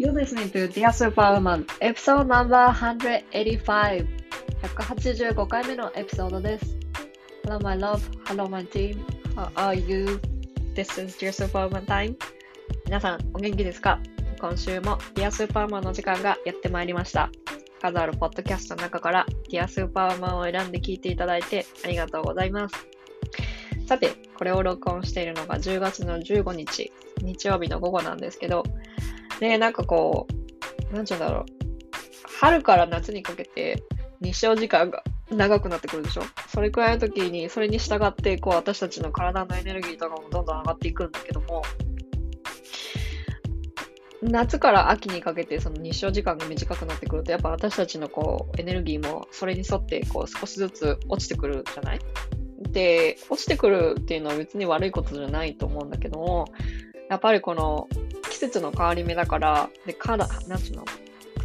You're listening to Dear Superwoman episode number 185 185回目のエピソードです Hello my love, hello my team, how are you? This is Dear Superwoman time 皆さんお元気ですか今週も Dear Superwoman の時間がやってまいりました数あるポッドキャストの中から Dear Superwoman を選んで聞いていただいてありがとうございますさて、これを録音しているのが10月の15日、日曜日の午後なんですけど、ね、なんかこう、なんちゅうんだろう。春から夏にかけて日照時間が長くなってくるでしょ？それくらいの時に、それに従って、こう、私たちの体のエネルギーとかもどんどん上がっていくんだけども、夏から秋にかけてその日照時間が短くなってくると、やっぱ私たちのこう、エネルギーもそれに沿ってこう、少しずつ落ちてくるじゃない？で、落ちてくるっていうのは別に悪いことじゃないと思うんだけども、やっぱりこの季節の変わり目だから、で、から、なんつうの、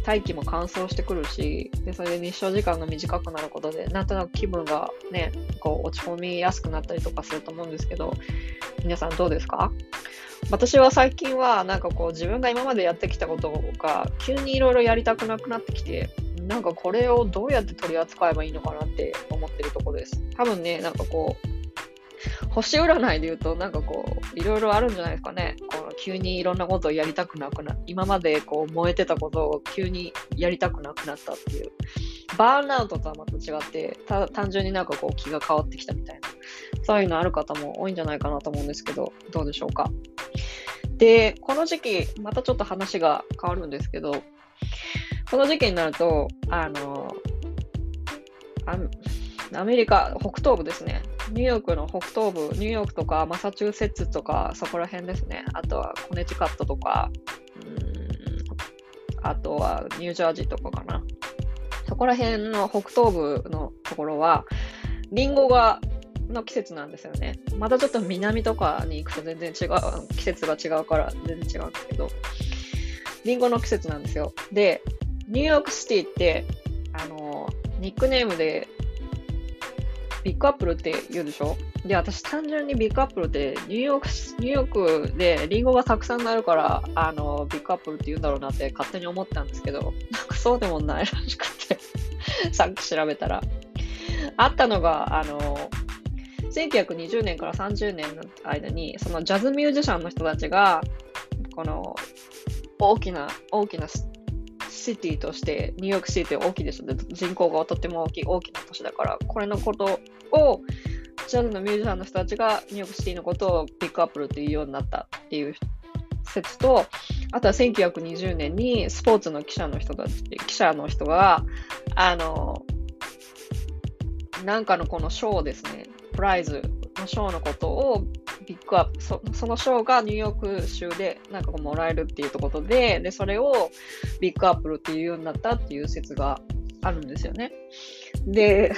大気も乾燥してくるし、で、それで日照時間が短くなることで、なんとなく気分がね、こう落ち込みやすくなったりとかすると思うんですけど、皆さんどうですか？私は最近はなんかこう自分が今までやってきたことが急にいろいろやりたくなくなってきて、なんかこれをどうやって取り扱えばいいのかなって思ってるとこです。多分ね、なんかこう、星占いで言うと、なんかこう、いろいろあるんじゃないですかね。この急にいろんなことをやりたくなくな、今までこう燃えてたことを急にやりたくなくなったっていう。バーンアウトとはまた違って、た単純になんかこう気が変わってきたみたいな。そういうのある方も多いんじゃないかなと思うんですけど、どうでしょうか。で、この時期、またちょっと話が変わるんですけど、この時期になると、あの、アメリカ、北東部ですね。ニューヨークの北東部、ニューヨークとかマサチューセッツとか、そこら辺ですね。あとはコネチカットとか、うんあとはニュージャージーとかかな。そこら辺の北東部のところは、リンゴがの季節なんですよね。またちょっと南とかに行くと全然違う、季節が違うから全然違うんですけど、リンゴの季節なんですよ。で、ニューヨークシティって、あの、ニックネームで、 Big Appleって言うでしょ？で、私単純に Big Appleってニューヨーク、ニューヨークでリンゴがたくさんなるから、あの、 Big Appleって言うんだろうなって勝手に思ったんですけど、なんかそうでもないらしくてさっき調べたら。あったのが、あの、1920年から30年の間に、そのジャズミュージシャンの人たちが、この大きな、大きなシティとして、ニューヨークシティ大きいでしょ？人口がとっても大きい、大きな都市だから、これのことを、ジャズのミュージシャンの人たちがニューヨークシティのことをピックアップルっていうようになったっていう説と、あとは1920年にスポーツの記者の人たち、記者の人が、あの、なんかのこの賞ですね、プライズの賞のことをピックアップ、そその賞がニューヨーク州でなんかこうもらえるっていうことで、で、それをビッグアップルっていうようになったっていう説があるんですよね。で、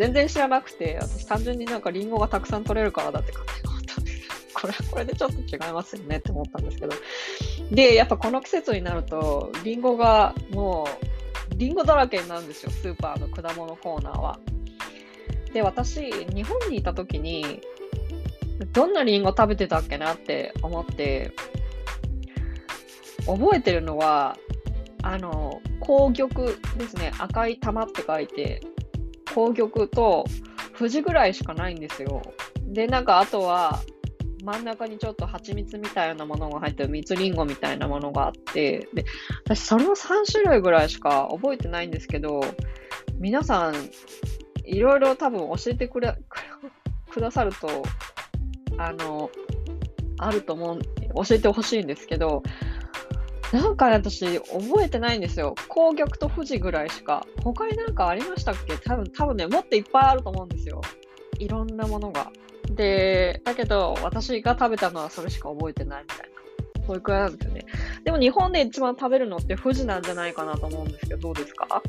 全然知らなくて、私単純になんかリンゴがたくさん取れるからだって勝手に思ったんですけど、これはこれでちょっと違いますよねって思ったんですけど。で、やっぱこの季節になると、リンゴがもう、リンゴだらけになるんですよ、スーパーの果物コーナーは。で、私、日本にいた時に、どんなリンゴ食べてたっけなって思って、覚えてるのは、あの、紅玉ですね。赤い玉って書いて、紅玉と富士ぐらいしかないんですよ。で、なんかあとは、真ん中にちょっと蜂蜜みたいなものが入ってる蜜りんごみたいなものがあって、で、私その3種類ぐらいしか覚えてないんですけど、皆さん、いろいろ多分教えてくれ、くださるとあの、あると思う、教えてほしいんですけど、なんか私、覚えてないんですよ。紅玉と富士ぐらいしか。他になんかありましたっけ？多分、多分ね、もっといっぱいあると思うんですよ。いろんなものが。で、だけど、私が食べたのはそれしか覚えてないみたいな。そういうくらいなんですよね。でも日本で一番食べるのって富士なんじゃないかなと思うんですけど、どうですか？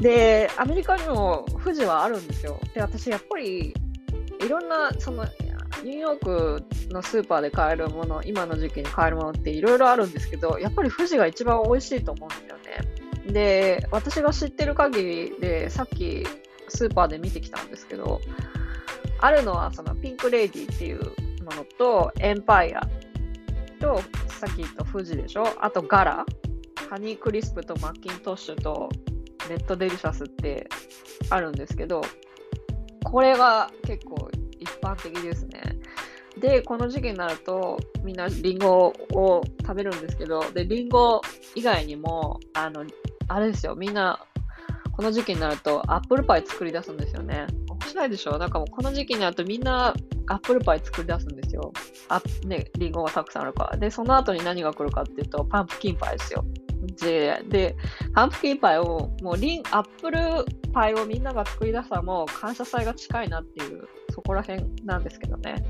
で、アメリカにも富士はあるんですよ。で、私やっぱりいろんな、その、ニューヨークのスーパーで買えるもの、今の時期に買えるものっていろいろあるんですけど、やっぱり富士が一番美味しいと思うんですよね。で、私が知ってる限りで、さっきスーパーで見てきたんですけど、あるのはそのピンクレディっていうものと、エンパイアと、さっき言った富士でしょ？あとガラ。ハニークリスプとマッキントッシュとレッドデリシャスってあるんですけど、これが結構般的ですね。で、この時期になると、みんなリンゴを食べるんですけど、で、リンゴ以外にも、あの、あれですよ、みんな、この時期になるとアップルパイ作り出すんですよね。面白いでしょ？なんかもうこの時期になるとみんなアップルパイ作り出すんですよ。あね、リンゴがたくさんあるから。で、その後に何が来るかっていうと、パンプキンパイですよ。で、でパンプキンパイを、もうリン、アップルパイをみんなが作り出したらもう感謝祭が近いなっていう、そこら辺なんですけどね。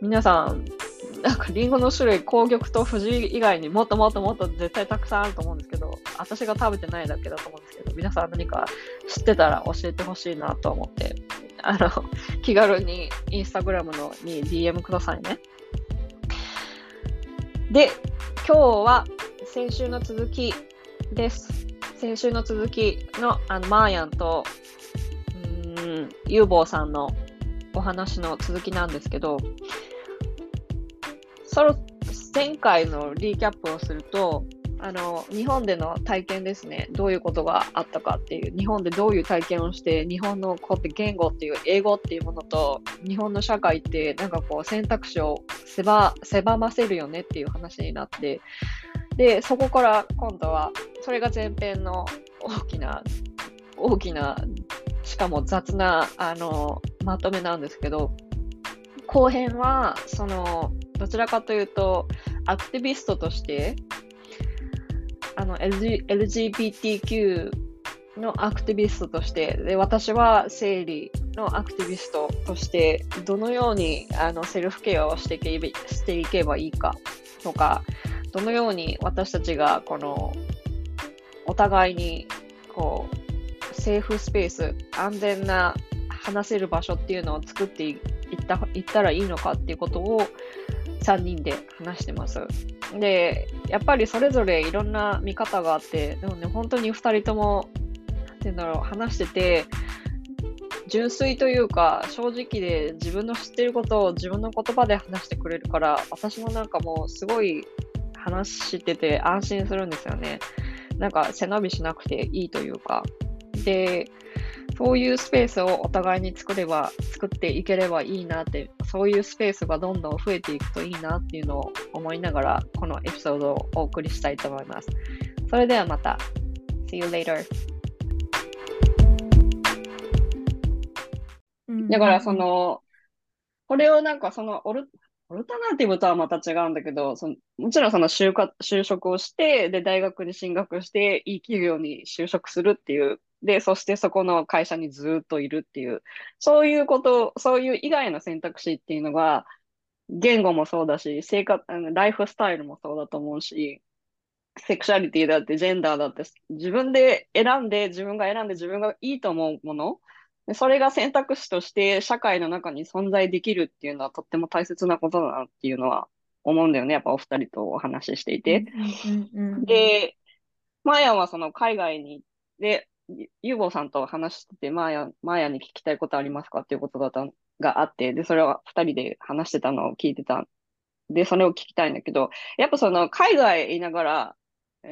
皆さん、なんかリンゴの種類、紅玉と富士以外にもっともっともっと絶対たくさんあると思うんですけど、私が食べてないだけだと思うんですけど、皆さん何か知ってたら教えてほしいなと思って、あの、気軽にインスタグラムのに DM くださいね。で、今日は先週の続きです。先週の続きのあのマーヤンと、うん、ユーボーさんの話の続きなんですけど、その前回のリーキャップをすると、あの日本での体験ですね、どういうことがあったかっていう、日本でどういう体験をして、日本のこうって言語っていう、英語っていうものと、日本の社会って、なんかこう選択肢を狭狭ませるよねっていう話になって、で、そこから今度は、それが前編の大きな、大きな、しかも雑な、あの、まとめなんですけど、後編は、その、どちらかというと、アクティビストとして、あの、LG、LGBTQ のアクティビストとして、で、私は生理のアクティビストとして、どのようにあのセルフケアをしていけしていけばいいかとか、どのように私たちがこのお互いにこうセーフスペース、安全な話せる場所っていうのを作っていったいったらいいのかっていうことを3人で話してます。で、やっぱりそれぞれいろんな見方があって、でもね、本当に2人とも、なんて言うんだろう、話してて、純粋というか、正直で自分の知ってることを自分の言葉で話してくれるから、私もなんかもうすごい話してて安心するんですよね。なんか背伸びしなくていいというか。で、そういうスペースをお互いに作れば、作っていければいいなって、そういうスペースがどんどん増えていくといいなっていうのを思いながら、このエピソードをお送りしたいと思います。それではまた。See you later. だからその、これをなんかそのオルオルタナティブとはまた違うんだけど、そのもちろんその就就職をして、で、大学に進学して、いい企業に就職するっていうで、そしてそこの会社にずっといるっていう、そういうこと、そういう以外の選択肢っていうのが、言語もそうだし、生活、ライフスタイルもそうだと思うし、セクシャリティだって、ジェンダーだって、自分で選んで、自分が選んで、自分がいいと思うもの、それが選択肢として社会の中に存在できるっていうのはとっても大切なことだなっていうのは思うんだよね。やっぱお二人とお話ししていて。で、マヤはその海外に、で、ユーゴさんと話してて、マーヤ、マーヤに聞きたいことありますかっていうことだったがあって、で、それは二人で話してたのを聞いてた。で、それを聞きたいんだけど、やっぱその海外いながら、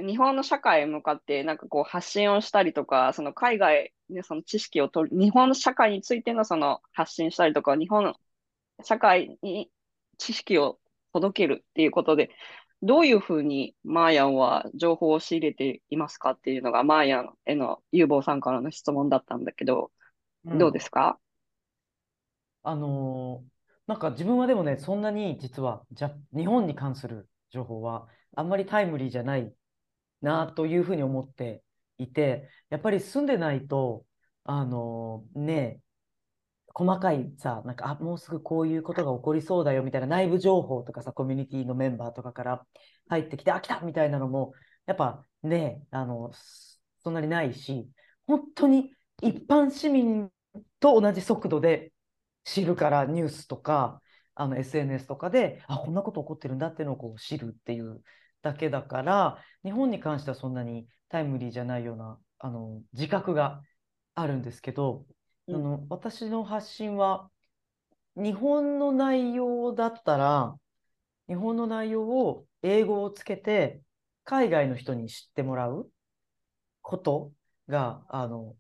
日本の社会へ向かってなんかこう発信をしたりとか、その海外でその知識を取る、日本の社会についてのその発信したりとか、日本の社会に知識を届けるっていうことで、どういうふうにマーヤンは情報を仕入れていますかっていうのが、マーヤンへの有望さんからの質問だったんだけど、うん、どうですか？あのー、なんか自分はでもね、そんなに実はじゃ日本に関する情報はあんまりタイムリーじゃないなというふうに思っていて、やっぱり住んでないと、あのー、ね、細かいさ、なんか、あ、もうすぐこういうことが起こりそうだよみたいな内部情報とかさ、コミュニティのメンバーとかから入ってきて、あ、来たみたいなのも、やっぱね、あの、そんなにないし、本当に一般市民と同じ速度で知るからニュースとか、あの SNS とかで、あ、こんなこと起こってるんだっていうのをこう知るっていうだけだから、日本に関してはそんなにタイムリーじゃないようなあの自覚があるんですけど、あの私の発信は日本の内容だったら日本の内容を英語をつけて、海外の人に知ってもらうことが、あの、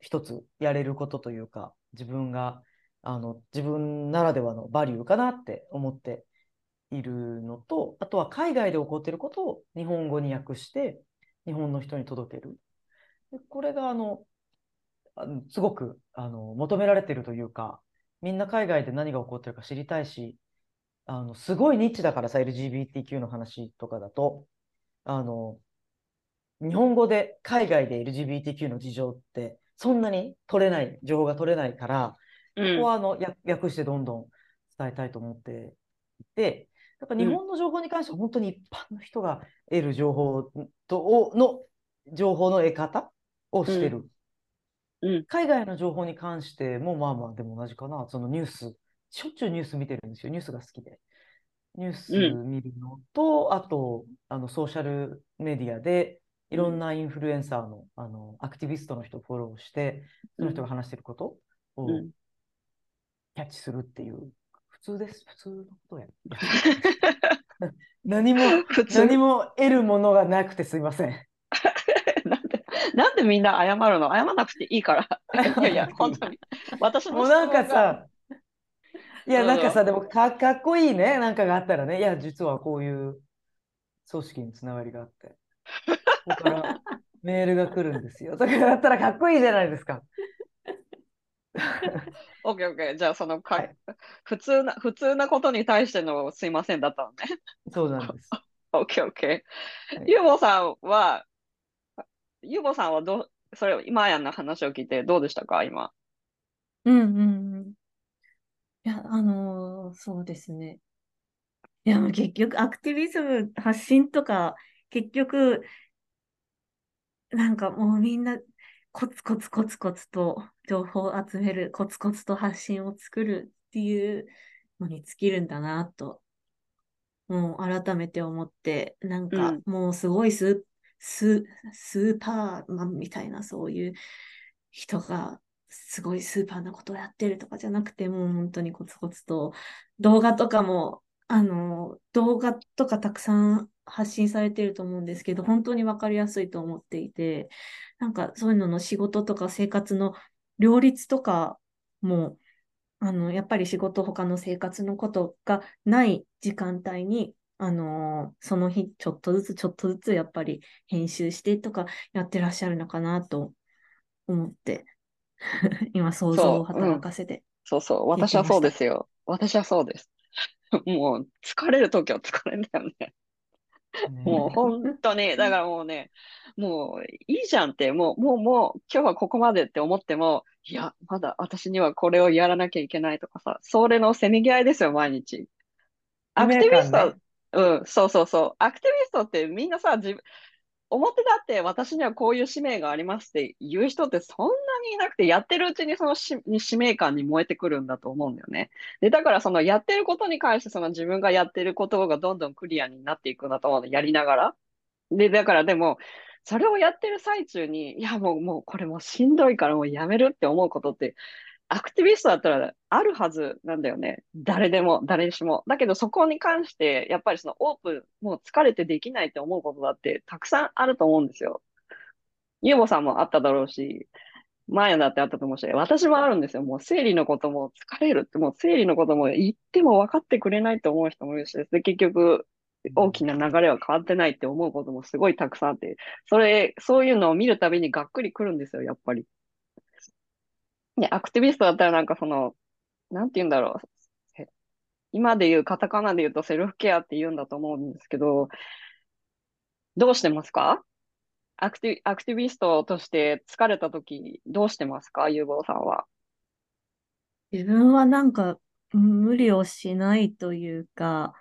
一つやれることというか、自分が、あの、自分ならではのバリューかなって思っているのと、あとは海外で起こっていることを日本語に訳して、日本の人に届ける。これが、あのすごくあの求められているというか、みんな海外で何が起こってるか知りたいし、あのすごいニッチだからさ、LGBTQ の話とかだと、あの、日本語で海外で LGBTQ の事情ってそんなに取れない、情報が取れないから、ここはあの訳してどんどん伝えたいと思っていて、やっぱ日本の情報に関しては本当に一般の人が得る情報との情報の得方をしてる。うん、海外の情報に関してもまあまあでも同じかな。そのニュース、しょっちゅうニュース見てるんですよ。ニュースが好きで。ニュース見るのと、うん、あとあのソーシャルメディアでいろんなインフルエンサーのあのアクティビストの人をフォローして、その人が話してることをキャッチするっていう、普通です。普通のことや。何も、何も得るものがなくてすいません。なんで、みんな謝るの？謝らなくていいから。いやいや、本当に。私もうなんかさ、いや、なんかさ、でもかかっこいいね、なんかがあったらね、いや、実はこういう組織につながりがあって。ここから メールが来るんですよ。だからだったらかっこいいじゃないですか。オッケーオッケー。じゃあ、そのか、はい、普通な、普通なことに対してのすいませんだったのね。そうなんです。オッケーオッケー。ユーボさんは、ユーボさんはどう、それ、今やんの話を聞いてどうでしたか、今。うんうんうん。いや、あのー、そうですね。いや、結局、アクティビズム発信とか、結局、なんかもうみんなコツコツコツコツと情報を集める、コツコツと発信を作るっていうのに尽きるんだなと、もう改めて思って、なんかもうすごいス,、ススーパーマンみたいなそういう人がすごいスーパーなことをやってるとかじゃなくて、もう本当にコツコツと動画とかも、あの、動画とかたくさん発信されてると思うんですけど、本当に分かりやすいと思っていて、なんかそういうのの仕事とか生活の両立とかも、あの、やっぱり仕事、他の生活のことがない時間帯に、あのその日ちょっとずつちょっとずつやっぱり編集してとかやってらっしゃるのかなと思って 今想像を働かせて、そう、うん、そう。そう私はそうですよ。私はそうです。もう疲れるときは疲れるんだよね。もう本当に、だからもうね、もういいじゃんって、もう、もう、もう、今日はここまでって思っても、いや、まだ私にはこれをやらなきゃいけないとかさ、それのせめぎ合いですよ、毎日。アクティビスト、ね、うん、そうそうそう。アクティビストってみんなさ、自分、表だって私にはこういう使命がありますって言う人ってそんなにいなくて、やってるうちにその使命感に燃えてくるんだと思うんだよね。で、だからそのやってることに関してその自分がやってることがどんどんクリアになっていくんだと思うの、やりながら。で、だからでも、それをやってる最中に、いやもう、もうこれもうしんどいからもうやめるって思うことってアクティビストだったらあるはずなんだよね。誰でも、誰しも。だけどそこに関して、やっぱりそのオープン、もう疲れてできないって思うことだってたくさんあると思うんですよ。ユーモさんもあっただろうし、マヤだってあったと思うし、私もあるんですよ。もう生理のことも疲れるって、もう生理のことも言っても分かってくれないと思う人もいるし、で結局大きな流れは変わってないって思うこともすごいたくさんあって、それ、そういうのを見るたびにがっくりくるんですよ、やっぱり。ね、アクティビストだったらなんかその、なんて言うんだろう。今で言う、カタカナで言うとセルフケアって言うんだと思うんですけど、どうしてますか？アクティアクティビストとして疲れた時どうしてますか？ゆうぼうさんは。自分はなんか無理をしないというか、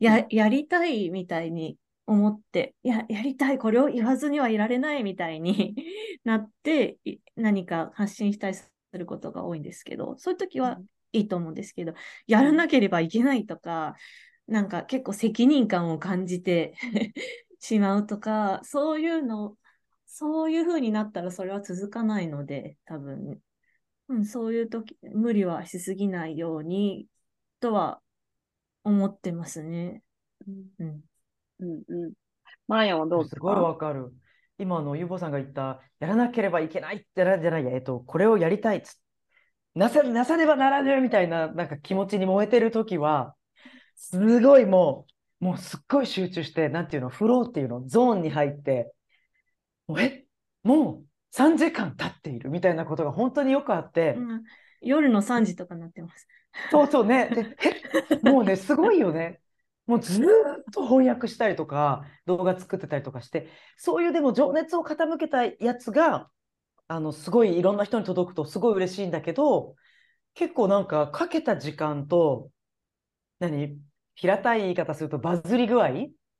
や、やりたいみたいに思って、や、やりたい、これを言わずにはいられないみたいに なって、何か発信したりすることが多いんですけど、そういう時はいいと思うんですけど、やらなければいけないとか、なんか結構責任感を感じて しまうとか、そういうの、そういう風になったらそれは続かないので、多分、うん、そういう時、無理はしすぎないようにとは思ってますね。うんうん。うんうん。マーヤンはどうですすごいかわかる。今のゆうぼさんが言った、やらなければいけないってなんじゃないや、えっと、これをやりたいっつなさ、なさねばならぬみたいな、なんか気持ちに燃えてるときは、すごいもう、もうすっごい集中して、なんていうの、フローっていうの、ゾーンに入って、もうえ、もう3時間経っているみたいなことが本当によくあって、うん夜の3時とかになってます。そうそうね。もうね、すごいよね。もうずっと翻訳したりとか、動画作ってたりとかして、そういうでも情熱を傾けたやつが、あの、すごいいろんな人に届くとすごい嬉しいんだけど、結構なんかかけた時間と、何？平たい言い方するとバズり具合？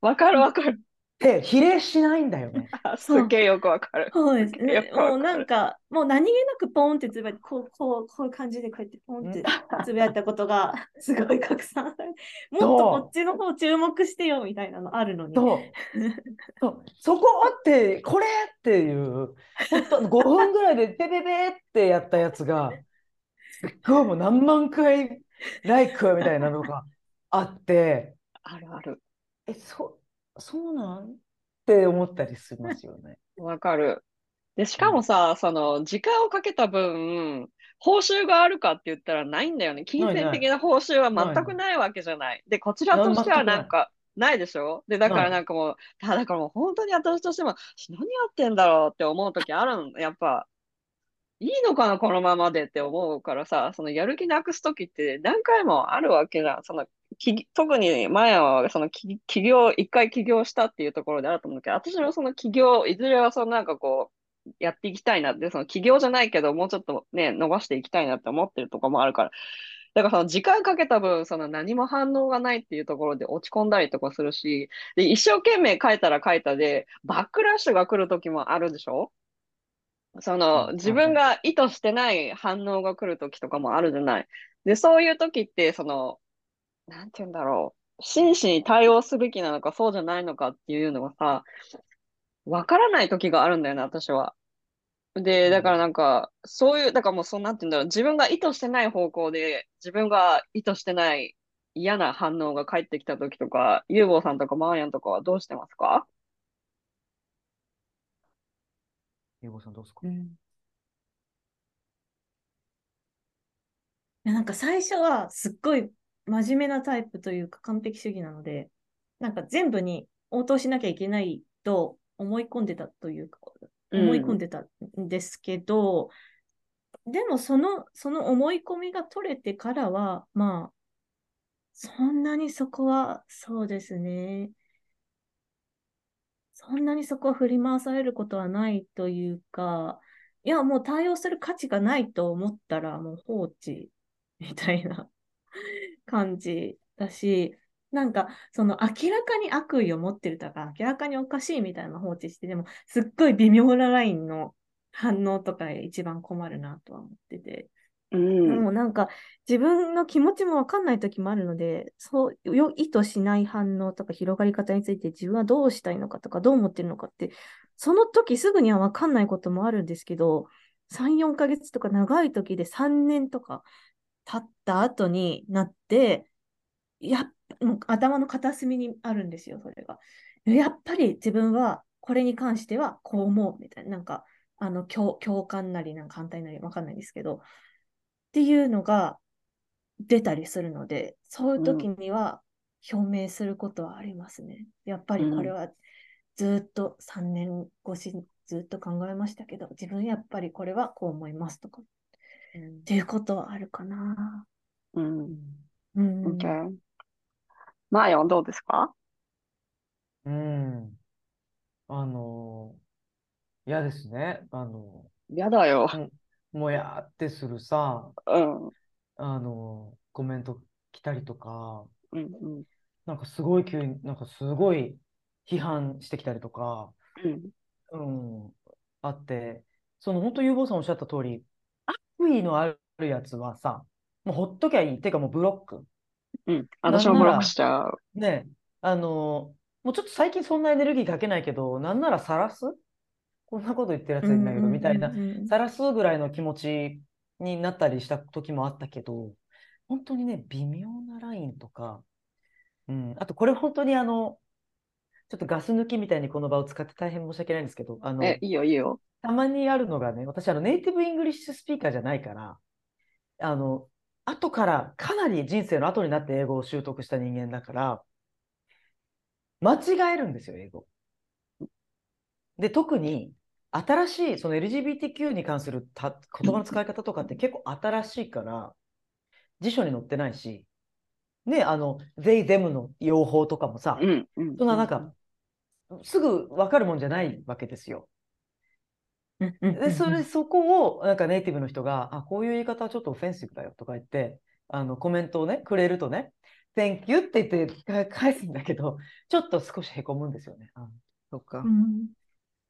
わかるわかる。て比例しないんだよね。あすっげえよくわかる。そうですね。もうなんか、もう何気なくポンってつぶやいて、こう、こう、こういう感じでこうやってポンってつぶやいたことが、すごい拡散されて、もっとこっちの方注目してよみたいなのあるのに。そう。そうそこって、これっていう、本当5分ぐらいでペペペってやったやつが、すっごいもう何万回ライクみたいなのがあって、あるある。え、そ、そうなん？って思ったりしますよね。わかる。で、しかもさ、その、時間をかけた分、報酬があるかって言ったらないんだよね。金ないない銭的な報酬は全くないわけじゃない。で、こちらとしてはなんか、ないでしょ？で、だからなんかもう、だだからもう本当に私としても、何やってんだろうって思う時あるの。やっぱ、いいのかな、このままでって思うからさ、そのやる気なくす時って何回もあるわけじゃん。そのき特に前はそのき起業、一回起業したっていうところであると思うけど、私もその起業、いずれはそのなんかこう、やっていきたいなって、その起業じゃないけど、もうちょっとね、伸ばしていきたいなって思ってるところもあるから。だからその時間かけた分、その何も反応がないっていうところで落ち込んだりとかするし、で、一生懸命書いたら書いたで、バックラッシュが来る時もあるでしょ？その、うん自分が意図してない反応が来る時とかもあるじゃない。で、そういう時って、その、なんて言うんだろう。真摯に対応すべきなのか、そうじゃないのかっていうのがさ、わからない時があるんだよね、私は。で、だからなんか、そういう、だからもうそうなんて言うんだろう。自分が意図してない方向で、自分が意図してない嫌な反応が返ってきた時とか、ユーゴーさんとかマーヤンとかはどうしてますか？ゆうごさんどうですか？うんいやなんか最初はすっごい真面目なタイプというか完璧主義なので、なんか全部に応答しなきゃいけないと思い込んでたというか、思い込んでたんですけど、でもその、その思い込みが取れてからは、まあ、そんなにそこは、そうですね。そんなにそこは振り回されることはないというか、いや、もう対応する価値がないと思ったら、もう放置みたいな感じだし、なんか、その明らかに悪意を持ってるとか、明らかにおかしいみたいな放置して、でも、すっごい微妙なラインの反応とか一番困るなとは思ってて。うん。もうなんか自分の気持ちもわかんない時もあるので、そうよ意図しない反応とか広がり方について自分はどうしたいのかとかどう思ってるのかって、その時すぐにはわかんないこともあるんですけど、3、4ヶ月とか長い時で3年とか経った後になって、やっもう頭の片隅にあるんですよ、それが。やっぱり自分はこれに関してはこう思うみたいな、なんか、あの共共感なり、なんか反対なりわかんないですけど、っていうのが出たりするので、そういう時には表明することはありますね。やっぱりこれはずっと3年越しにずっと考えましたけど、自分やっぱりこれはこう思いますとか、っていうことはあるかな。うん。うん。OK。マーヤンどうですか？うん。あの、嫌ですね。あの、嫌だよ。もやってするさ、うん。あの、コメント来たりとか、うん。うん。なんかすごい急に、なんかすごい批判してきたりとか、うん。うん、あって、その本当、ゆうぼうさんおっしゃった通り、悪意のあるやつはさ、もうほっときゃいい。てかもうブロック。うん。私もブロックしちゃう。ね、あの、もうちょっと最近そんなエネルギーかけないけど、なんなら晒す？こんなこと言ってるやついないけど、みたいな、晒すぐらいの気持ちになったりした時もあったけど、本当にね、微妙なラインとか、うん、あとこれ本当にあの、ちょっとガス抜きみたいにこの場を使って大変申し訳ないんですけど、あの、え、いいよいいよ。たまにあるのがね、私あの native English speaker じゃないから、あの、後から、かなり人生の後になって英語を習得した人間だから、間違えるんですよ、英語。で、特に、新しい、その LGBTQ に関するた言葉の使い方とかって結構新しいから、辞書に載ってないし、ね、あの、they, them の用法とかもさ、うんうん。そんななんか、すぐ分かるもんじゃないわけですよ。で、それ、そこを、なんかネイティブの人が、あ、こういう言い方はちょっとオフェンシブだよとか言って、あの、コメントをね、くれるとね、Thank you って言ってか返すんだけど、ちょっと少しへこむんですよね。あ、そっかう。ん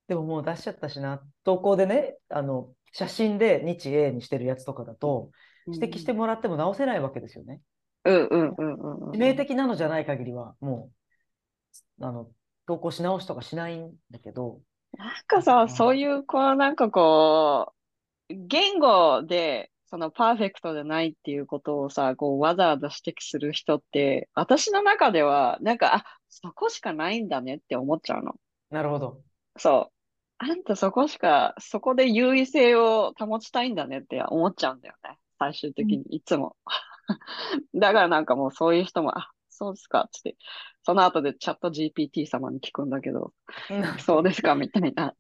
でももう出しちゃったしな。投稿でね、あの、写真で日英にしてるやつとかだと、指摘してもらっても直せないわけですよね。うんうんうんうんうん。致命的なのじゃない限りは、もう、あの、投稿し直しとかしないんだけど、なんかさ、そういう、こう、なんかこう、言語で、そのパーフェクトじゃないっていうことをさ、こう、わざわざ指摘する人って、私の中では、なんか、あ、そこしかないんだねって思っちゃうの。なるほど。そう。あんたそこしか、そこで優位性を保ちたいんだねって思っちゃうんだよね。最終的に、いつも。だからなんかもうそういう人も、あ、そうですか、つって。その後でチャット GPT 様に聞くんだけど、そうですか、みたいな。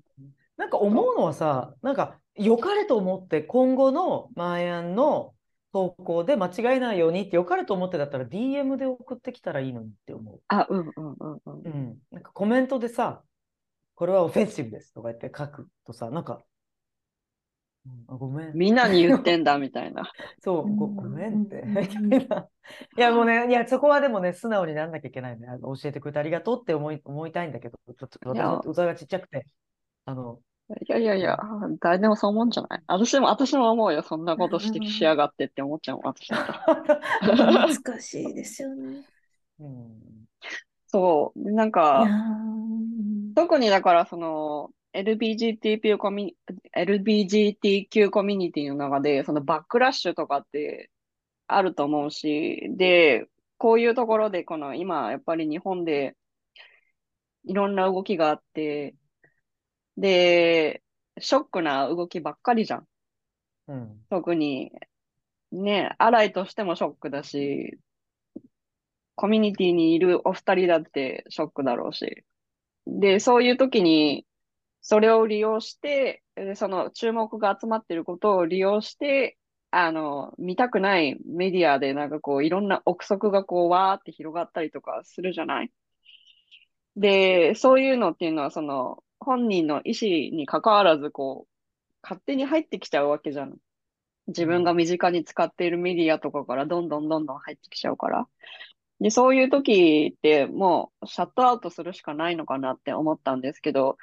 なんか思うのはさ、なんか良かれと思って今後のマーヤンの投稿で間違えないようにって良かれと思ってだったら DM で送ってきたらいいのにって思あ、うんうんうんうんう。う。ん。なんかコメントでさ、これはオフェンシブですとか言って書くとさ、なんか、うんあごめん。みんなに言ってんだ、みたいな。そう、ご、うんごめんって、いな。いや、もうね、いや、そこはでもね、素直になんなきゃいけないね。あの教えてくれてありがとうって思い、思いたいんだけど、ちょっと私いやの器がちっちゃくて、あの、いやいやいや、誰でもそう思うんじゃない？私も、私も思うよ。そんなこと指摘しやがってって思っちゃうもん、私だったら。難しいですよね。うん、そう。なんか、ー特にだからその LGBTQ コミュ、LGBTQ コミュニティの中で、そのバックラッシュとかってあると思うし、で、こういうところで、この今、やっぱり日本でいろんな動きがあって、で、ショックな動きばっかりじゃん。うん、特に、ね、アライとしてもショックだし、コミュニティにいるお二人だってショックだろうし。で、そういう時に、それを利用して、その注目が集まっていることを利用して、あの、見たくないメディアでなんかこう、いろんな憶測がこう、わーって広がったりとかするじゃない？で、そういうのっていうのは、その、本人の意思に関わらず、こう、勝手に入ってきちゃうわけじゃん。自分が身近に使っているメディアとかからどんどんどんどん入ってきちゃうから。で、そういう時ってもうシャットアウトするしかないのかなって思ったんですけど、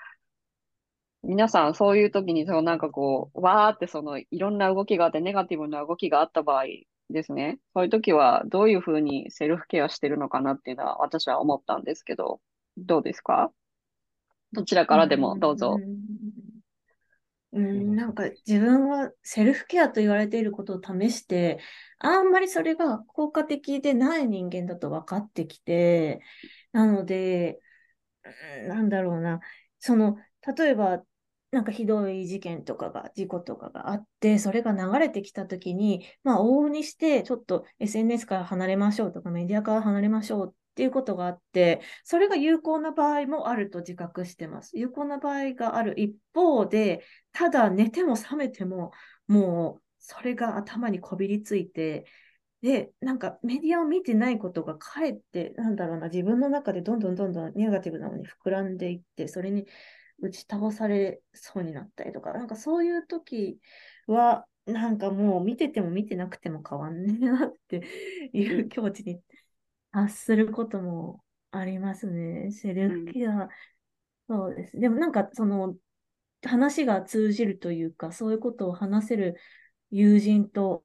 皆さんそういう時にそのなんかこう、わーってそのいろんな動きがあってネガティブな動きがあった場合ですね。そういう時はどういうふうにセルフケアしてるのかなっていうのは私は思ったんですけど、どうですか？どちらからでもどうぞ。うん。なんか自分はセルフケアと言われていることを試して、あんまりそれが効果的でない人間だと分かってきて、なので、なんだろうな、その、例えば、なんかひどい事件とかが、事故とかがあって、それが流れてきたときに、まあ、往々にして、ちょっと SNS から離れましょうとか、メディアから離れましょうっていうことがあって、それが有効な場合もあると自覚してます。有効な場合がある一方で、ただ寝ても覚めても、もうそれが頭にこびりついて、で、なんかメディアを見てないことがかえって、なんだろうな、自分の中でどんどんどんどんネガティブなのに膨らんでいって、それに打ち倒されそうになったりとか、なんかそういう時は、なんかもう見てても見てなくても変わんねえなっていう境地に発することもありますね。セルフケア。そうです。でもなんかその話が通じるというか、そういうことを話せる友人と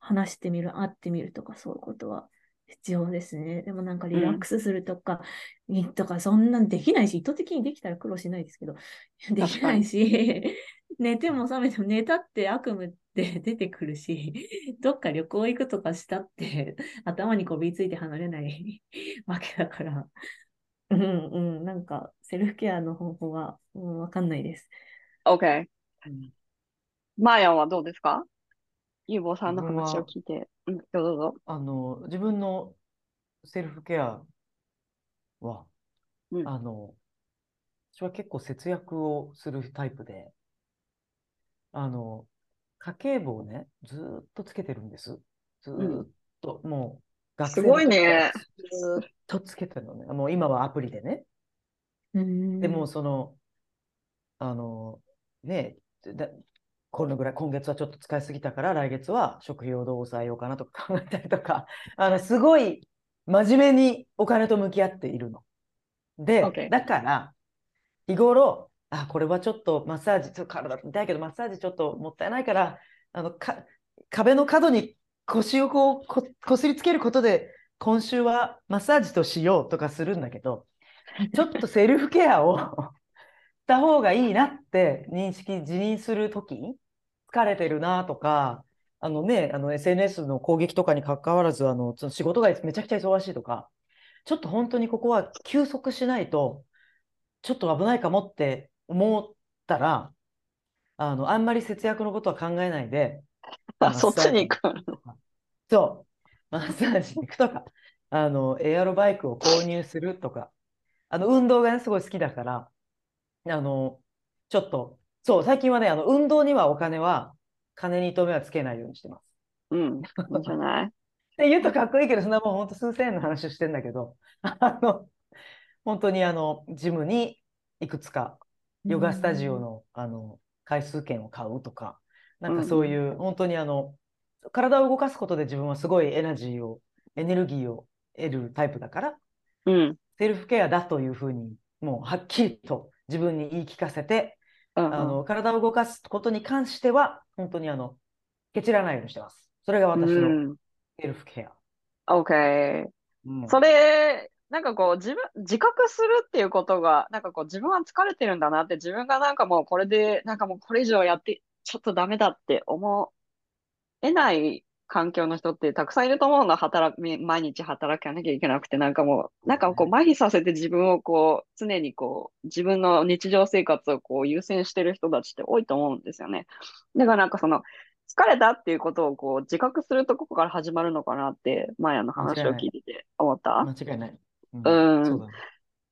話してみる、会ってみるとか、そういうことは必要ですね。でもなんかリラックスするとか、いとかそんなんできないし、意図的にできたら苦労しないですけど、できないし、寝ても覚めても寝たって悪夢って出てくるし、どっか旅行行くとかしたって頭にこびりついて離れない わけだから、うんうん、なんかセルフケアの方法は、うん、わかんないです。OK。うんマーヤンはどうですか？ゆうぼうさんの自分は話を聞いて。うん、どうぞどうぞ。あの、自分のセルフケアは、うんあの、私は結構節約をするタイプで、あの、家計簿をね、ずーっとつけてるんです。ずーっと、もう、学すごいねずーっとつけてるのね。もう今はアプリでね。うんでも、その、あの、ね、だこのぐらい、今月はちょっと使いすぎたから、来月は食費をどう抑えようかなとか考えたりとか、あの、すごい真面目にお金と向き合っているの。で、OK だから、日頃、あ、これはちょっとマッサージ、ちょっと体痛いけど、マッサージちょっともったいないから、あの、か、壁の角に腰をこう、こ、こすりつけることで、今週はマッサージとしようとかするんだけど、ちょっとセルフケアをした方がいいなって認識、自認するとき、疲れてるなとか、あのね、あの SNS の攻撃とかに関わらず、あの、その仕事がめちゃくちゃ忙しいとか、ちょっと本当にここは休息しないと、ちょっと危ないかもって思ったら、あの、あんまり節約のことは考えないで、あ、そっちに行く。そう、マッサージに行くとか、あの、エアロバイクを購入するとか、あの、運動がね、すごい好きだから、あの、ちょっと、そう、最近はね、あの、運動にはお金は、金に糸目はつけないようにしてます。うん、いいんじゃない って言うとかっこいいけど、そんなもう本当数千円の話をしてんだけど、あの、本当にあの、ジムにいくつか、ヨガスタジオの、あの、回数券を買うとか、なんかそういう、本当にあの、体を動かすことで自分はすごいエナジーを、エネルギーを得るタイプだから、うん、セルフケアだというふうに、もうはっきりと自分に言い聞かせて、うん、うん。あの、体を動かすことに関しては、本当にあの、ケチらないようにしてます。それが私のうん、セルフケア。OK。うんそれ、なんかこう、自分、自覚するっていうことが、なんかこう、自分は疲れてるんだなって、自分がなんかもうこれで、なんかもうこれ以上やって、ちょっとダメだって思えない環境の人ってたくさんいると思うの。働き、毎日働かなきゃいけなくて、なんかもう、なんかこう、麻痺させて自分をこう、常にこう、自分の日常生活をこう、優先してる人たちって多いと思うんですよね。だからなんかその、疲れたっていうことをこう、自覚するところから始まるのかなって、マヤの話を聞いてて思った？間違いない。ううんそうだね。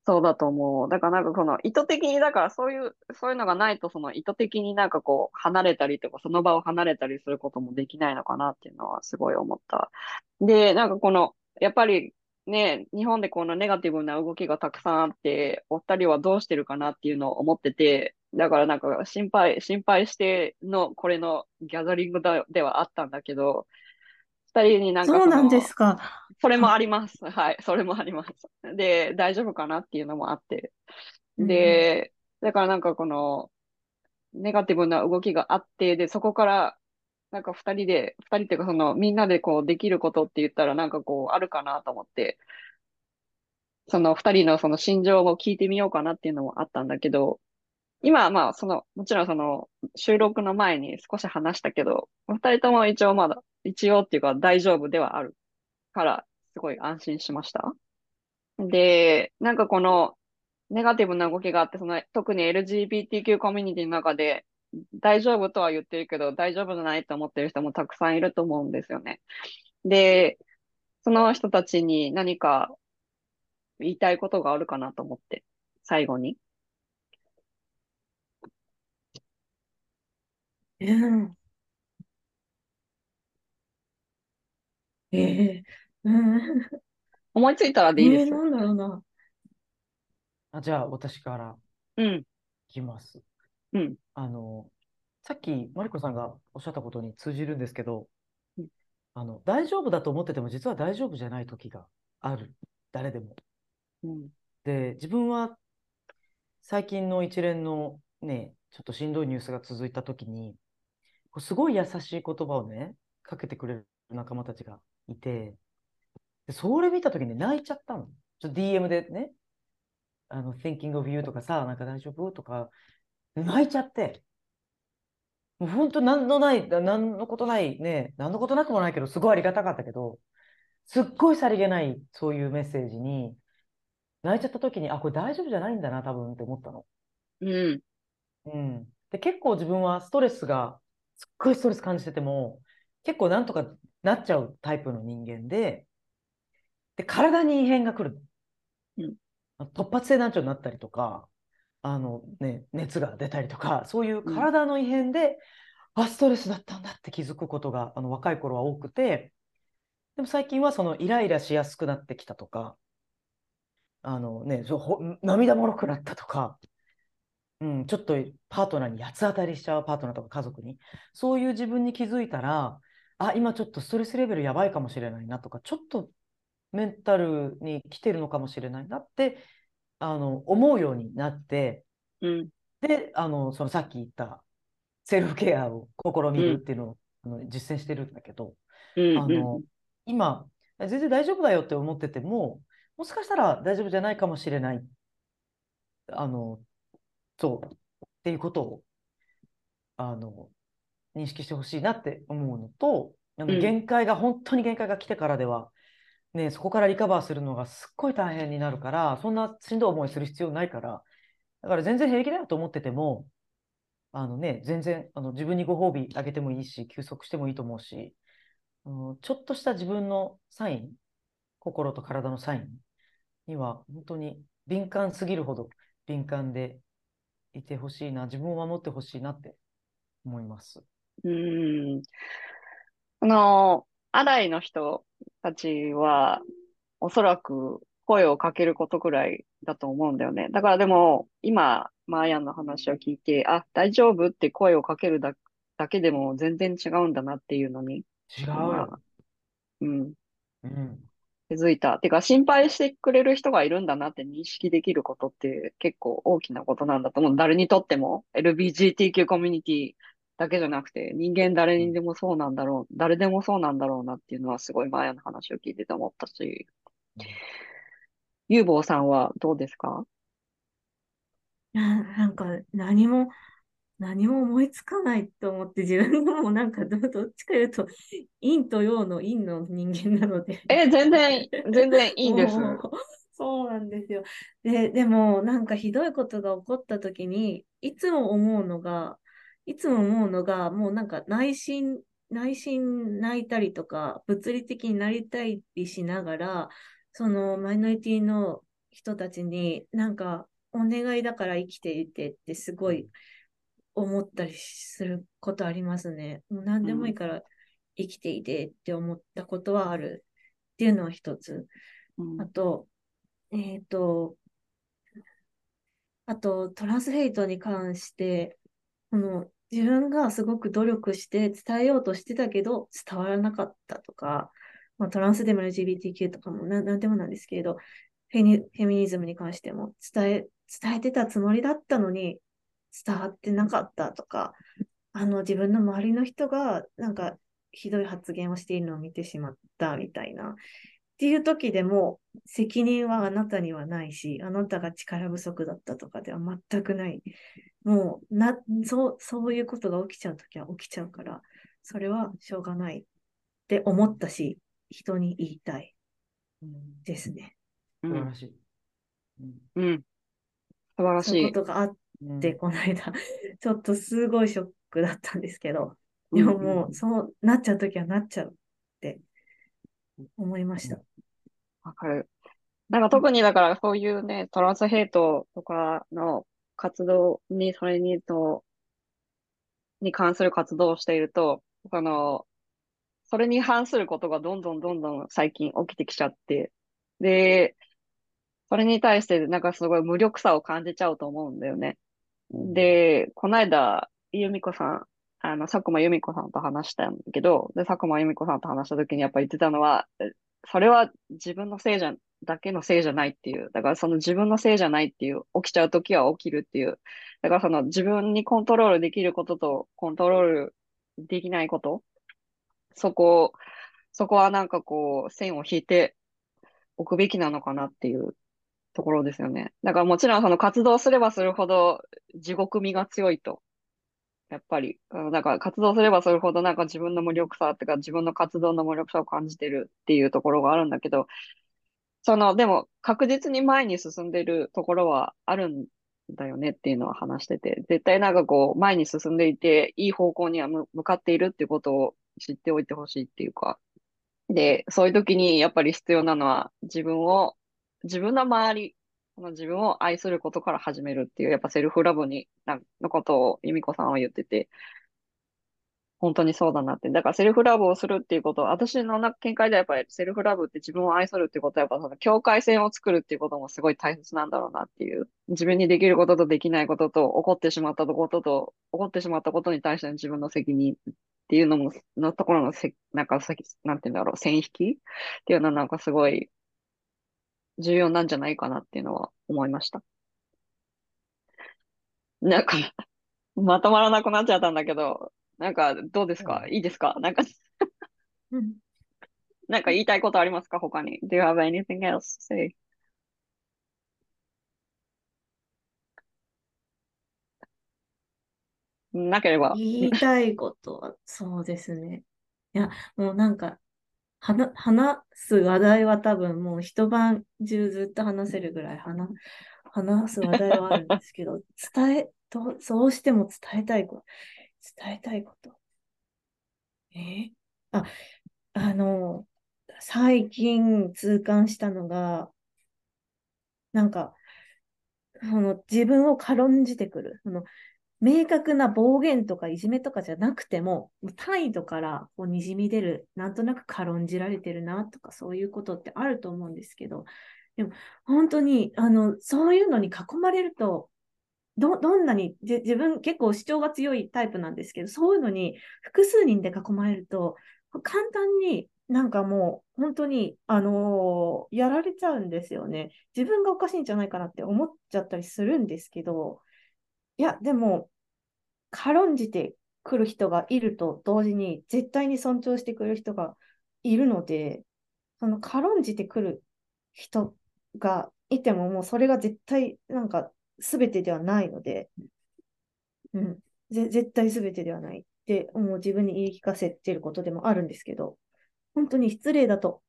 そうだと思う。だからなんかこの意図的に、だからそういう、そういうのがないと、その意図的になんかこう、離れたりとか、その場を離れたりすることもできないのかなっていうのはすごい思った。で、なんかこの、やっぱりね、日本でこのネガティブな動きがたくさんあって、お二人はどうしてるかなっていうのを思ってて、だからなんか心配、心配しての、これのギャザリングだではあったんだけど、二人になんかそうなんのですか。それもあります。はい。それもあります。で、大丈夫かなっていうのもあって。で、だからなんかこの、ネガティブな動きがあって、で、そこから、なんか二人で、二人っていうかその、みんなでこうできることって言ったらなんかこうあるかなと思って、その二人のその心情を聞いてみようかなっていうのもあったんだけど、今まあその、もちろんその収録の前に少し話したけど、お二人とも一応まだ、一応っていうか大丈夫ではあるから、すごい安心しました。で、なんかこの、ネガティブな動きがあって、その、特に LGBTQ コミュニティの中で、大丈夫とは言ってるけど、大丈夫じゃないと思ってる人もたくさんいると思うんですよね。で、その人たちに何か言いたいことがあるかなと思って、最後に。うん。ええうん。思いついたらでいいですよ。ええなんだろうな。あ、じゃあ、私からうん、いきます。うん、あの、さっき、マリコさんがおっしゃったことに通じるんですけどうん、あの、大丈夫だと思ってても、実は大丈夫じゃない時がある。誰でも。うん、で、自分は最近の一連のね、ちょっとしんどいニュースが続いたときに、すごい優しい言葉をね、かけてくれる仲間たちがいて、で、それ見たときに泣いちゃったの。ちょっと DM でね、あの、thinking of you とかさ、なんか大丈夫とか、泣いちゃって、もう本当なんのない、なんのことないね、なんのことなくもないけど、すごいありがたかったけど、すっごいさりげないそういうメッセージに、泣いちゃったときに、あ、これ大丈夫じゃないんだな、多分って思ったの。うん。うん。で、結構自分はストレスが、すっごいストレス感じてても、結構なんとかなっちゃうタイプの人間で、で、体に異変が来る。うん突発性難聴になったりとか、あのね、熱が出たりとか、そういう体の異変で、あ、ストレスだったんだって気づくことが、あの、若い頃は多くて、でも最近はそのイライラしやすくなってきたとか、あのね、涙もろくなったとか、うん、ちょっとパートナーに八つ当たりしちゃうパートナーとか家族に、そういう自分に気づいたら、あ、今ちょっとストレスレベルやばいかもしれないなとか、ちょっとメンタルに来てるのかもしれないなって、あの、思うようになって、うん。で、あの、そのさっき言ったセルフケアを試みるっていうのを、あの実践してるんだけど、うん。あの、今、全然大丈夫だよって思ってても、もしかしたら大丈夫じゃないかもしれない。あの、そう、っていうことを、あの、認識してほしいなって思うのと、限界が、本当に限界が来てからでは、ね、そこからリカバーするのがすっごい大変になるから、そんなしんどい思いする必要ないから、だから全然平気だよと思ってても、あのね、全然あの自分にご褒美あげてもいいし、休息してもいいと思うし、うんちょっとした自分のサイン、心と体のサインには本当に敏感すぎるほど敏感でいてほしいな、自分を守ってほしいなって思います。うん。あの、アライの人たちは、おそらく声をかけることくらいだと思うんだよね。だからでも、今、マーヤンの話を聞いて、あ、大丈夫？って声をかけるだ、だけでも全然違うんだなっていうのに、違ううん、うん。気づいた。てか、心配してくれる人がいるんだなって認識できることって結構大きなことなんだと思う。誰にとっても、LGBTQ コミュニティだけじゃなくて、人間誰にでもそうなんだろう、誰でもそうなんだろうなっていうのはすごいマヤの話を聞いてて思ったしうん、ゆうぼうさんはどうですか？ななんか何も、何も思いつかないと思って、自分もなんかど どっちかいうと、陰と陽の陰の人間なので。え、全然、全然いいです。そうなんですよ。で、でも、なんかひどいことが起こったときに、いつも思うのが、いつも思うのが、もうなんか内心、内心泣いたりとか、物理的になりたりしながら、そのマイノリティの人たちに、なんか、お願いだから生きていてってすごい思ったりすることありますね。もう何でもいいから生きていてって思ったことはあるっていうのは一つ。うんあと、えっと、あと、トランスヘイトに関して、この自分がすごく努力して伝えようとしてたけど、伝わらなかったとか、まあ、トランスでも LGBTQ とかもななんでもなんですけれど、フェニフェミニズムに関しても伝え、伝えてたつもりだったのに伝わってなかったとか、あの自分の周りの人がなんかひどい発言をしているのを見てしまったみたいな。っていう時でも責任はあなたにはないし、あなたが力不足だったとかでは全くない。もうな、そう、そういうことが起きちゃう時は起きちゃうから、それはしょうがないって思ったし、人に言いたいうんですね。うん素晴らしい。うんうん。素晴らそういうしい。ことがあっうんて、この間、ちょっとすごいショックだったんですけど、うんでももう、そうなっちゃう時はなっちゃうって思いました。わかる。なんか特にだからそういうね、トランスヘイトとかの活動に、それにと、に関する活動をしていると、その、それに反することがどんどんどんどん最近起きてきちゃって、で、それに対してなんかすごい無力さを感じちゃうと思うんだよね。で、この間、由美子さん、あの、佐久間由美子さんと話したんだけど、で、佐久間由美子さんと話した時にやっぱり言ってたのは、それは自分のせいじゃ、だけのせいじゃないっていう。だからその自分のせいじゃないっていう、起きちゃう時は起きるっていう。だからその自分にコントロールできることとコントロールできないこと、そこ、そこはなんかこう、線を引いて置くべきなのかなっていうところですよね。だからもちろんその活動すればするほど地獄味が強いと。やっぱり、うんなんか活動すればするほどなんか自分の無力さってか自分の活動の無力さを感じてるっていうところがあるんだけど、その、でも確実に前に進んでるところはあるんだよねっていうのは話してて、絶対なんかこう前に進んでいていい方向には向かっているっていうことを知っておいてほしいっていうか、で、そういう時にやっぱり必要なのは自分を、自分の周り、その自分を愛することから始めるっていう、やっぱセルフラブに、なのことを由美子さんは言ってて、本当にそうだなって。だからセルフラブをするっていうこと、私の見解ではやっぱりセルフラブって自分を愛するっていうことはやっぱその境界線を作るっていうこともすごい大切なんだろうなっていう。自分にできることとできないことと、起こってしまったことと、起こってしまったことに対しての自分の責任っていうのも、のところのせ、なんか、なんていうんだろう、線引きっていうのはなんかすごい重要なんじゃないかなっていうのは思いました。なんか、まとまらなくなっちゃったんだけど、なんかどうですか？いいですか？なんか、うんなんか言いたいことありますか？他に。Do you have anything else to say? なければ。言いたいことは、そうですね。いや、もうなんか、話、話す話題は多分もう一晩中ずっと話せるぐらい話、話す話題はあるんですけど、伝え、どうそうしても伝えたいこと、伝えたいこと。え？ーあ、あの、最近痛感したのが、なんか、その自分を軽んじてくる。その明確な暴言とかいじめとかじゃなくても、態度からこうにじみ出る、なんとなく軽んじられてるなとか、そういうことってあると思うんですけど、でも本当に、あの、そういうのに囲まれると、ど、どんなに、じ自分結構主張が強いタイプなんですけど、そういうのに複数人で囲まれると、簡単になんかもう本当に、あのーやられちゃうんですよね。自分がおかしいんじゃないかなって思っちゃったりするんですけど、いや、でも、軽んじてくる人がいると同時に、絶対に尊重してくる人がいるので、その軽んじてくる人がいても、もうそれが絶対なんか全てではないので、うん、絶対全てではないってもう自分に言い聞かせてることでもあるんですけど、本当に失礼だと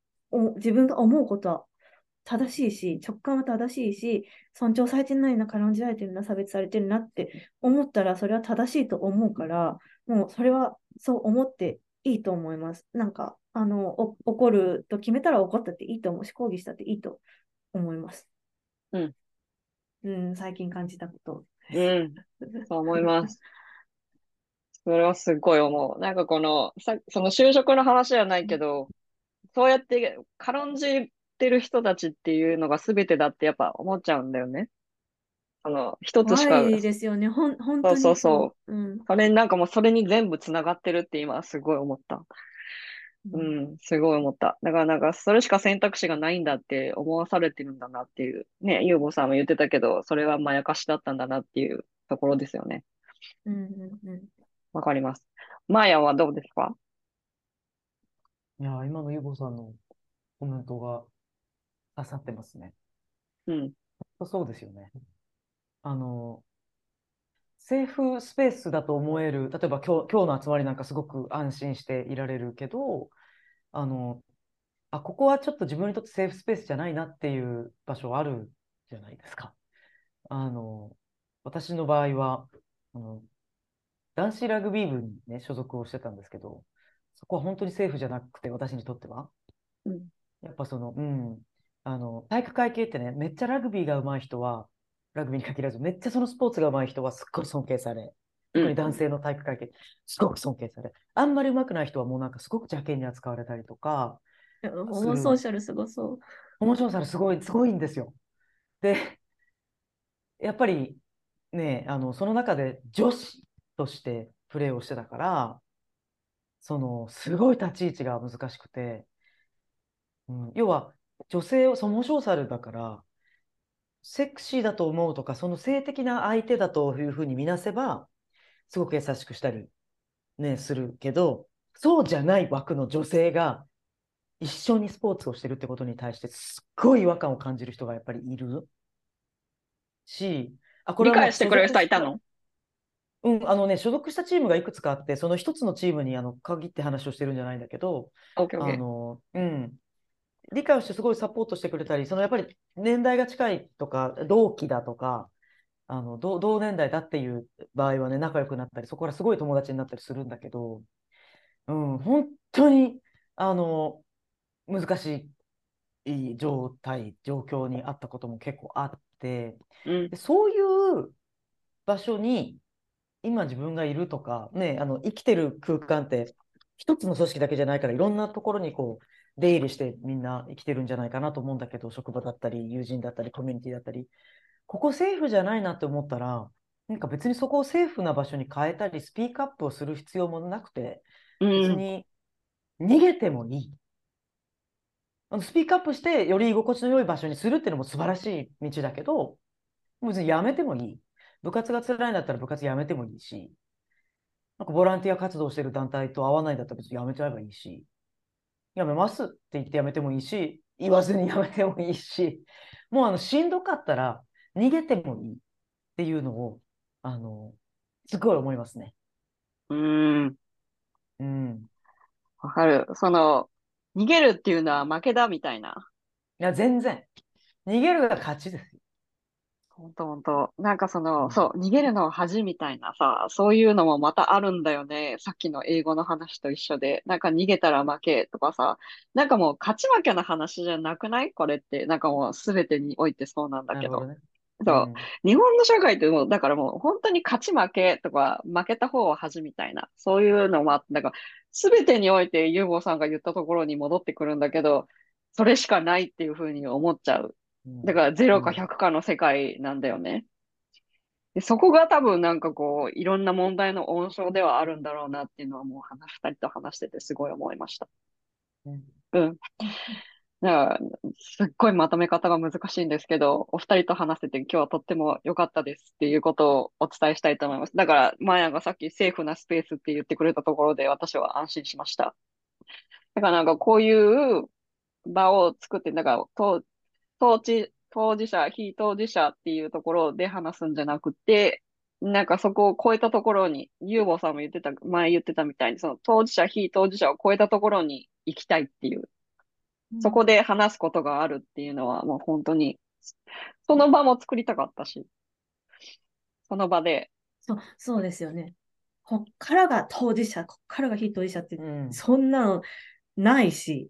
自分が思うことは正しいし、直感は正しいし、尊重されてないな、軽んじられてるな、差別されてるなって思ったら、それは正しいと思うから、もうそれはそう思っていいと思います。なんか、あの、お怒ると決めたら怒ったっていいと思うし、抗議したっていいと思います。うん。うん、最近感じたこと。うん。そう思います。それはすっごい思う。なんかこの、さ、その就職の話じゃないけど、そうやって軽んじてる人たちっていうのが全てだってやっぱ思っちゃうんだよね。あの、一つしか、怖いですよね。ほん、本当にそうそうそう。うん。それなんかもうそれに全部つながってるって今すごい思った。ううんん、すごい思った。だからなんかそれしか選択肢がないんだって思わされてるんだなっていう。ね、ゆうごさんも言ってたけど、それはまやかしだったんだなっていうところですよね。うんうんうん。わかります。マーヤはどうですか？いやー、今のゆうこさんのコメントが刺さってますね。うん。そうですよね。あの、セーフスペースだと思える、例えば今日、今日の集まりなんかすごく安心していられるけど、あの、あ、ここはちょっと自分にとってセーフスペースじゃないなっていう場所あるじゃないですか。あの、私の場合は、あの、男子ラグビー部にね、所属をしてたんですけど、そこは本当にセーフじゃなくて、私にとっては。うんやっぱその、うん、あの、体育会系ってね、めっちゃラグビーが上手い人は、ラグビーに限らず、めっちゃそのスポーツが上手い人はすっごい尊敬され、特に男性の体育会系、すごく尊敬され、あんまり上手くない人はもうなんかすごく邪険に扱われたりとか、ホモソーシャルすごそう。面白さがすごい、すごいんですよ。で、やっぱりね、あの、その中で女子としてプレーをしてたから、その、すごい立ち位置が難しくて、うん、要は、女性を、その、モショーサルだから、セクシーだと思うとか、その性的な相手だというふうに見なせば、すごく優しくしたり、ね、するけど、そうじゃない枠の女性が、一緒にスポーツをしてるってことに対してすっごい違和感を感じる人がやっぱりいるし、あ、これ理解してくれる人はいた所の？うん、あのね、所属したチームがいくつかあって、その一つのチームにあの限って話をしてるんじゃないんだけど、?OK, あ OK. の、うん、理解をしてすごいサポートしてくれたり、そのやっぱり年代が近いとか、同期だとか、あの同、同年代だっていう場合はね、仲良くなったり、そこからすごい友達になったりするんだけど、うん、本当に、あの、難しい状態、状況にあったことも結構あって、うん。でそういう場所に今自分がいるとか、ね、あの生きてる空間って一つの組織だけじゃないからいろんなところにこう出入りしてみんな生きてるんじゃないかなと思うんだけど職場だったり友人だったりコミュニティだったりここセーフじゃないなって思ったらなんか別にそこをセーフな場所に変えたりスピークアップをする必要もなくてうん。別に逃げてもいい。あのスピークアップしてより居心地の良い場所にするっていうのも素晴らしい道だけど、別にやめてもいい。部活が辛いんだったら部活やめてもいいし、なんかボランティア活動してる団体と合わないんだったら別にやめちゃえばいいし、やめますって言ってやめてもいいし、言わずにやめてもいいし、もうあのしんどかったら逃げてもいいっていうのを、あの、すごい思いますね。うん。うん。わかる。その、逃げるっていうのは負けだみたいな。いや、全然。逃げるが勝ちですよ。ほんとほんと。なんかその、うんそう、逃げるのは恥みたいなさ、そういうのもまたあるんだよね。さっきの英語の話と一緒で。なんか逃げたら負けとかさ、なんかもう勝ち負けの話じゃなくない？これって。なんかもう全てにおいてそうなんだけど。なるほどね。そう。ん日本の社会ってもう、だからもう本当に勝ち負けとか、負けた方は恥みたいな、そういうのもあって、だから全てにおいてユーゴさんが言ったところに戻ってくるんだけど、それしかないっていうふうに思っちゃう。うんだから0か100かの世界なんだよね。でそこが多分なんかこう、いろんな問題の温床ではあるんだろうなっていうのはもう話、二人と話しててすごい思いました。うんうん。だから、すっごいまとめ方が難しいんですけど、お二人と話せて今日はとっても良かったですっていうことをお伝えしたいと思います。だから、マヤがさっきセーフなスペースって言ってくれたところで私は安心しました。だからなんかこういう場を作って、だから、当当地、当事者、非当事者っていうところで話すんじゃなくて、なんかそこを超えたところに、ユーボさんも言ってた、前言ってたみたいに、その当事者、非当事者を超えたところに行きたいっていうそこで話すことがあるっていうのはもう本当に、その場も作りたかったし、その場で、そう、そうですよね。こっからが当事者、こっからが非当事者って、うん。そんなのないし、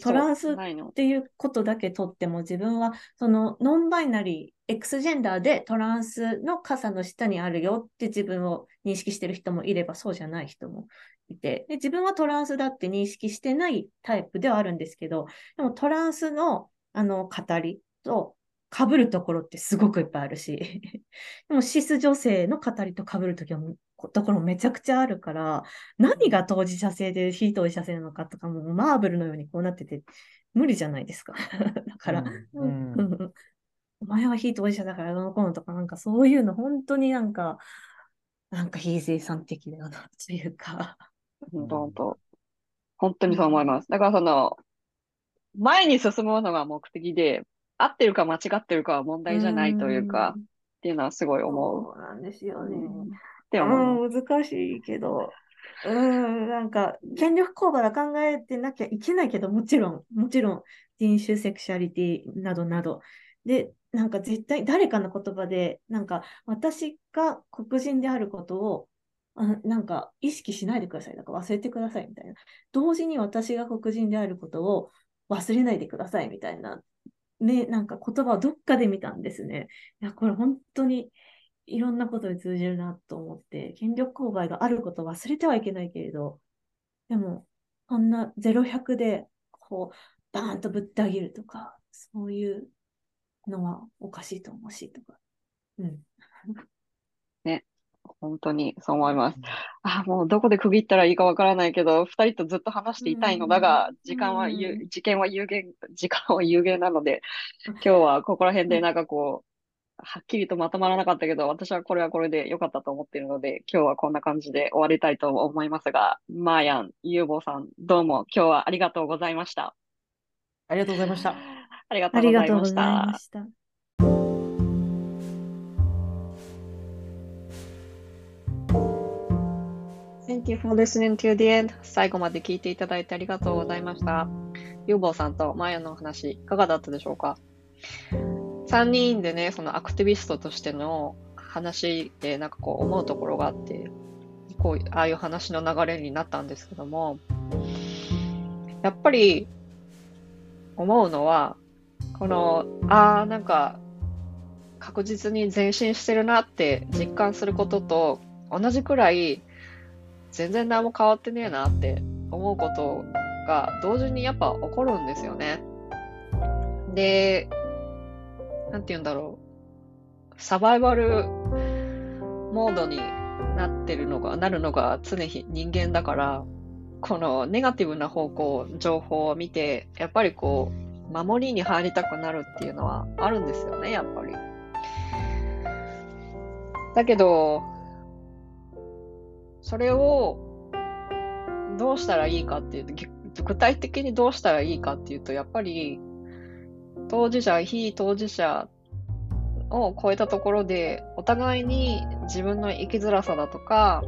トランスっ。ていうことだけとっても自分はそのノンバイナリー、X ジェンダーでトランスの傘の下にあるよって自分を認識してる人もいればそうじゃない人もいてで、自分はトランスだって認識してないタイプではあるんですけど、でもトランスのあの語りと被るところってすごくいっぱいあるし、でもシス女性の語りと被るときはところめちゃくちゃあるから、何が当事者性で非当事者性なのかとかもうマーブルのようにこうなってて無理じゃないですか。だから、ううんんうんお前は非当事者だからどうのこうのとかなんかそういうの本当になんか、なんか非生産的だよなというか。本当本当。本当にそう思います。だからその、前に進むのが目的で、合ってるか間違ってるかは問題じゃないというか、んっていうのはすごい思う。そうなんですよね。うんって思います。うん、難しいけど、うん、なんか、権力交互は考えてなきゃいけないけど、もちろん、もちろん、人種、セクシャリティなどなど。で、なんか絶対、誰かの言葉で、なんか、私が黒人であることを、あなんか、意識しないでください。なんか忘れてくださいみたいな。同時に私が黒人であることを忘れないでくださいみたいな、ね、なんか言葉をどっかで見たんですね。いや、これ本当に、いろんなことに通じるなと思って、権力勾配があることを忘れてはいけないけれど、でも、こんな0-100で、こう、バーンとぶってあげるとか、そういうのはおかしいと思うし、とか。うん。本当にそう思います。あ、もうどこで区切ったらいいかわからないけど、二人とずっと話していたいのだが、時間は有、うん時間は有限、時間は有限なので、今日はここら辺でなんかこう、はっきりとまとまらなかったけど、私はこれはこれで良かったと思っているので、今日はこんな感じで終わりたいと思いますが、マーヤン、ユーボーさん、どうも今日はありがとうございました。ありがとうございました。ありがとあうございりがとうございましたま。した。Thank you for listening to the end. 最後まで聞いていただいてありがとうございました。ユーボーさんとマヤのお話、いかがだったでしょうか？?3 人でね、そのアクティビストとしての話でなんかこう思うところがあって、こう、ああいう話の流れになったんですけども、やっぱり思うのは、この、ああ、なんか確実に前進してるなって実感することと同じくらい全然何も変わってねえなって思うことが同時にやっぱ起こるんですよね。で、なんて言うんだろう。サバイバルモードになってるのが、なるのが常に人間だから、このネガティブな方向、情報を見て、やっぱりこう、守りに入りたくなるっていうのはあるんですよね、やっぱり。だけど、それをどうしたらいいかっていうと、具体的にどうしたらいいかっていうと、やっぱり当事者、非当事者を超えたところで、お互いに自分の生きづらさだとか、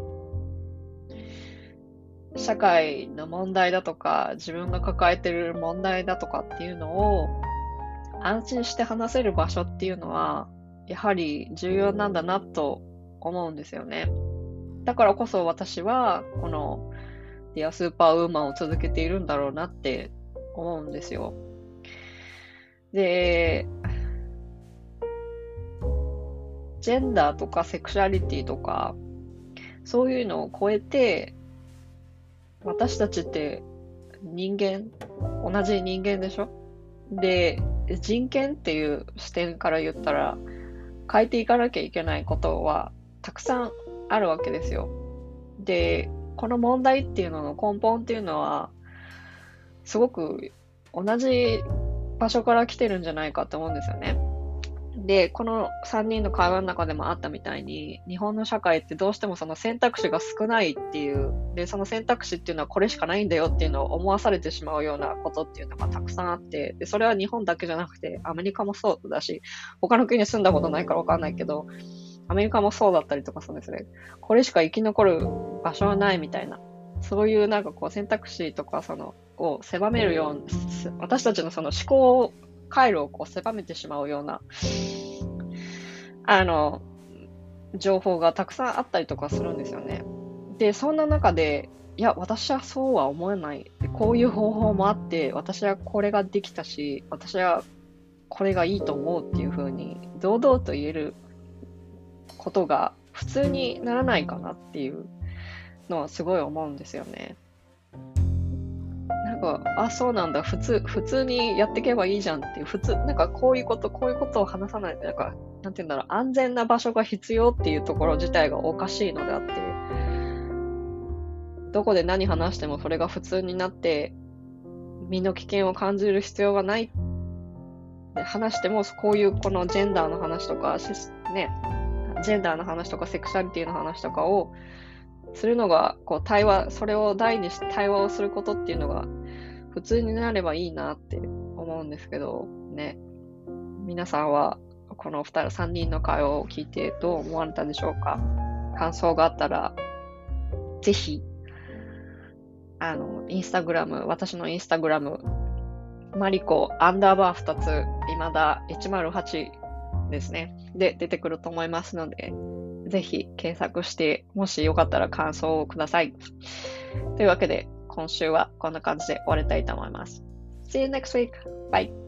社会の問題だとか、自分が抱えてる問題だとかっていうのを安心して話せる場所っていうのは、やはり重要なんだなと思うんですよね。だからこそ私は、この Dear Superwoman を続けているんだろうなって思うんですよ。で、ジェンダーとかセクシュアリティとか、そういうのを超えて、私たちって人間、同じ人間でしょ？で、人権っていう視点から言ったら、変えていかなきゃいけないことはたくさんあるわけですよ。で、この問題っていうのの根本っていうのは、すごく同じ場所から来てるんじゃないかと思うんですよね。で、この3人の会話の中でもあったみたいに、日本の社会ってどうしてもその選択肢が少ないっていう、で、その選択肢っていうのはこれしかないんだよっていうのを思わされてしまうようなことっていうのがたくさんあって、で、それは日本だけじゃなくて、アメリカもそうだし、他の国に住んだことないからわかんないけど、アメリカもそうだったりとかするんですね。これしか生き残る場所はないみたいな。そういうなんかこう選択肢とかその、を狭めるような、私たちのその思考回路をこう狭めてしまうような、あの、情報がたくさんあったりとかするんですよね。で、そんな中で、いや、私はそうは思えない。こういう方法もあって、私はこれができたし、私はこれがいいと思うっていうふうに、堂々と言えることが普通にならないかなっていうのはすごい思うんですよね。なんか、あ、そうなんだ、普通、普通にやっていけばいいじゃんっていう、普通、なんかこういうこと、こういうことを話さないと、なんか、なんて言うんだろう、安全な場所が必要っていうところ自体がおかしいのであって、どこで何話してもそれが普通になって、身の危険を感じる必要がない。で話しても、こういうこのジェンダーの話とか、ね、ジェンダーの話とかセクシャリティの話とかをするのが、こう対話、それを題にして対話をすることっていうのが普通になればいいなって思うんですけど、ね。皆さんはこの二人、三人の会話を聞いてどう思われたでしょうか？感想があったら、ぜひ、あの、インスタグラム、私のインスタグラム、マリコアンダーバー2つ、今だ108ですね。で、出てくると思いますので、ぜひ検索して、もしよかったら感想をください。というわけで、今週はこんな感じで終わりたいと思います。See you next week. Bye.